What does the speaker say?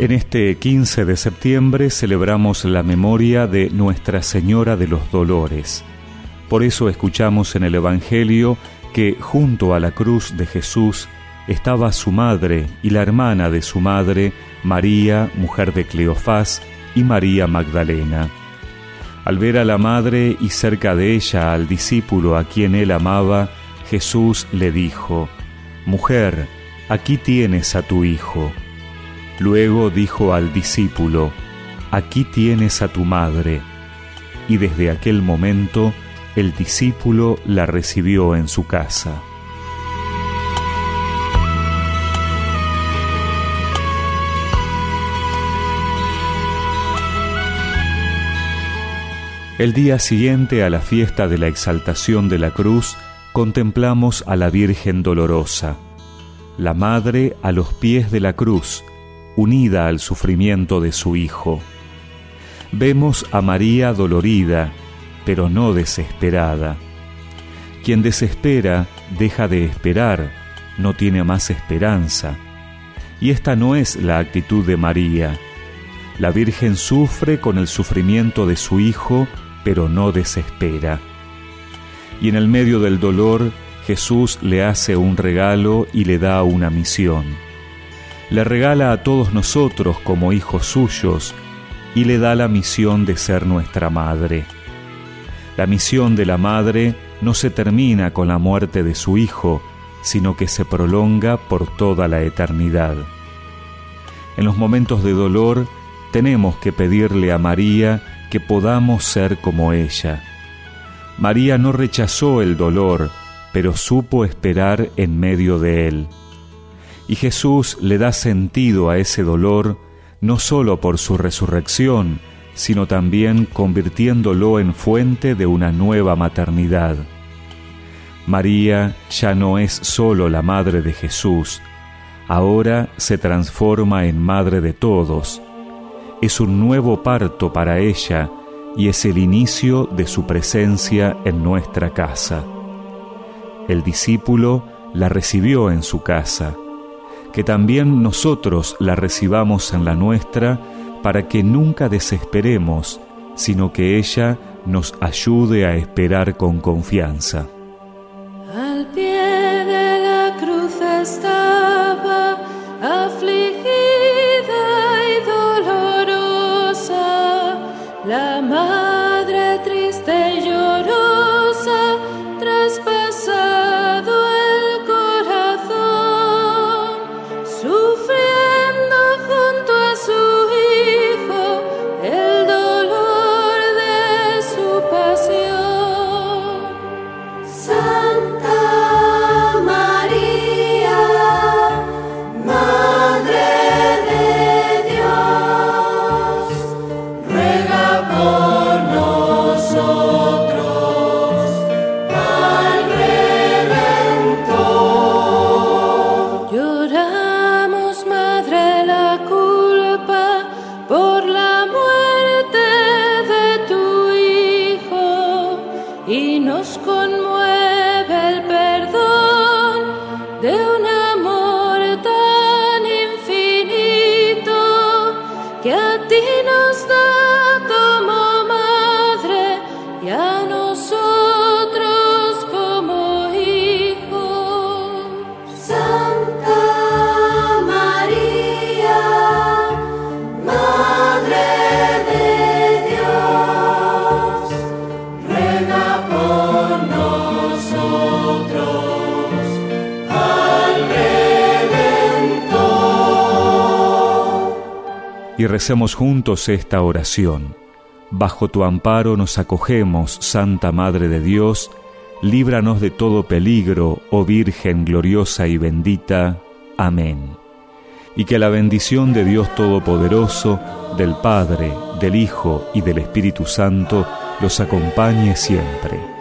En este 15 de septiembre celebramos la memoria de Nuestra Señora de los Dolores. Por eso escuchamos en el Evangelio que junto a la cruz de Jesús estaba su madre y la hermana de su madre, María, mujer de Cleofás, y María Magdalena. Al ver a la madre y cerca de ella al discípulo a quien él amaba, Jesús le dijo, Mujer, aquí tienes a tu hijo. Luego dijo al discípulo, Aquí tienes a tu madre. Y desde aquel momento el discípulo la recibió en su casa. El día siguiente a la fiesta de la exaltación de la cruz, contemplamos a la Virgen Dolorosa, la Madre a los pies de la cruz, unida al sufrimiento de su Hijo. Vemos a María dolorida, pero no desesperada. Quien desespera deja de esperar, no tiene más esperanza. Y esta no es la actitud de María. La Virgen sufre con el sufrimiento de su Hijo, pero no desespera. Y en el medio del dolor, Jesús le hace un regalo y le da una misión le regala a todos nosotros como hijos suyos y le da la misión de ser nuestra madre. La misión de la madre no se termina con la muerte de su hijo, sino que se prolonga por toda la eternidad. En los momentos de dolor tenemos que pedirle a María que podamos ser como ella. María no rechazó el dolor, pero supo esperar en medio de él y Jesús le da sentido a ese dolor no sólo por su resurrección, sino también convirtiéndolo en fuente de una nueva maternidad. María ya no es sólo la madre de Jesús, ahora se transforma en madre de todos. Es un nuevo parto para ella y es el inicio de su presencia en nuestra casa. El discípulo la recibió en su casa que también nosotros la recibamos en la nuestra, para que nunca desesperemos, sino que ella nos ayude a esperar con confianza. Y recemos juntos esta oración. Bajo tu amparo nos acogemos, Santa Madre de Dios, líbranos de todo peligro, oh Virgen gloriosa y bendita. Amén. Y que la bendición de Dios Todopoderoso, del Padre, del Hijo y del Espíritu Santo los acompañe siempre.